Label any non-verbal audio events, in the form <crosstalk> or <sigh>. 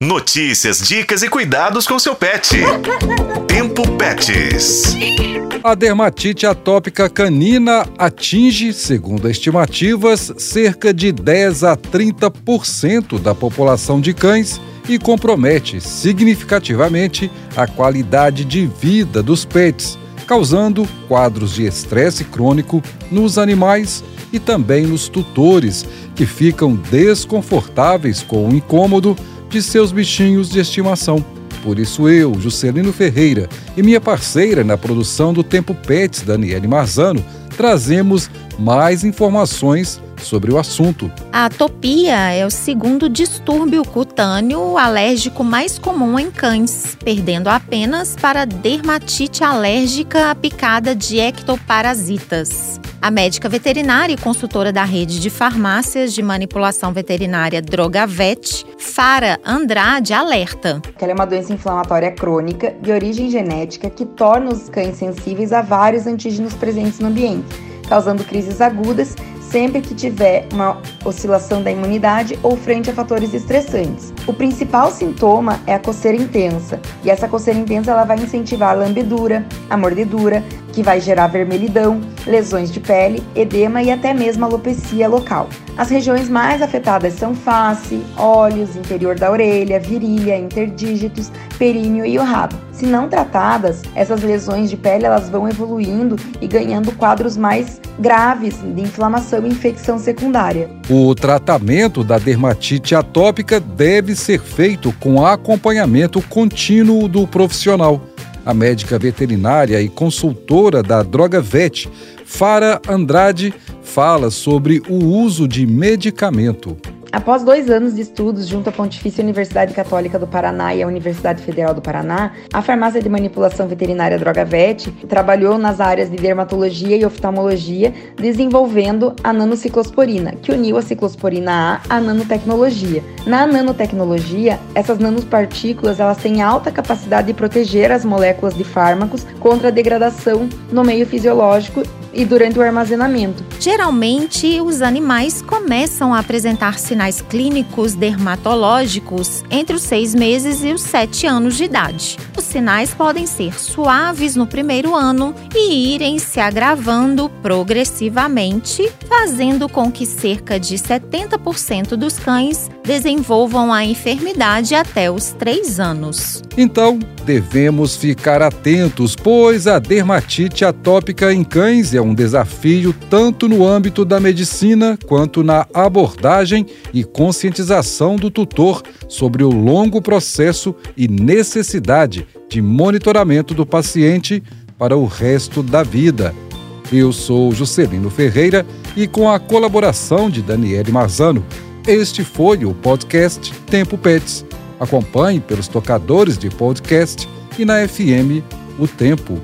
Notícias, dicas e cuidados com seu pet. <laughs> Tempo Pets. A dermatite atópica canina atinge, segundo estimativas, cerca de 10 a 30% da população de cães e compromete significativamente a qualidade de vida dos pets, causando quadros de estresse crônico nos animais e também nos tutores, que ficam desconfortáveis com o incômodo de seus bichinhos de estimação. Por isso eu, Juscelino Ferreira, e minha parceira na produção do Tempo Pets, Daniele Marzano, trazemos mais informações sobre o assunto. A atopia é o segundo distúrbio cutâneo alérgico mais comum em cães, perdendo apenas para dermatite alérgica picada de ectoparasitas. A médica veterinária e consultora da rede de farmácias de manipulação veterinária Drogavet, Fara Andrade, alerta. Ela é uma doença inflamatória crônica de origem genética que torna os cães sensíveis a vários antígenos presentes no ambiente, causando crises agudas sempre que tiver uma oscilação da imunidade ou frente a fatores estressantes. O principal sintoma é a coceira intensa, e essa coceira intensa ela vai incentivar a lambedura, a mordedura, que vai gerar vermelhidão, lesões de pele, edema e até mesmo alopecia local. As regiões mais afetadas são face, olhos, interior da orelha, virilha, interdígitos, períneo e o rabo. Se não tratadas, essas lesões de pele elas vão evoluindo e ganhando quadros mais graves de inflamação e infecção secundária. O tratamento da dermatite atópica deve ser feito com acompanhamento contínuo do profissional a médica veterinária e consultora da Droga Vet, Fara Andrade, fala sobre o uso de medicamento. Após dois anos de estudos junto à Pontifícia Universidade Católica do Paraná e à Universidade Federal do Paraná, a farmácia de manipulação veterinária Drogavet trabalhou nas áreas de dermatologia e oftalmologia, desenvolvendo a nanociclosporina, que uniu a ciclosporina A à nanotecnologia. Na nanotecnologia, essas nanopartículas elas têm alta capacidade de proteger as moléculas de fármacos contra a degradação no meio fisiológico e durante o armazenamento. Geralmente, os animais começam a apresentar sinais clínicos dermatológicos entre os seis meses e os sete anos de idade. Os sinais podem ser suaves no primeiro ano e irem se agravando progressivamente, fazendo com que cerca de 70% dos cães desenvolvam a enfermidade até os três anos. Então, devemos ficar atentos, pois a dermatite atópica em cães é um desafio tanto no âmbito da medicina quanto na abordagem e conscientização do tutor sobre o longo processo e necessidade de monitoramento do paciente para o resto da vida. Eu sou Juscelino Ferreira e com a colaboração de Daniele Marzano, este foi o podcast Tempo Pets. Acompanhe pelos tocadores de podcast e na FM O Tempo.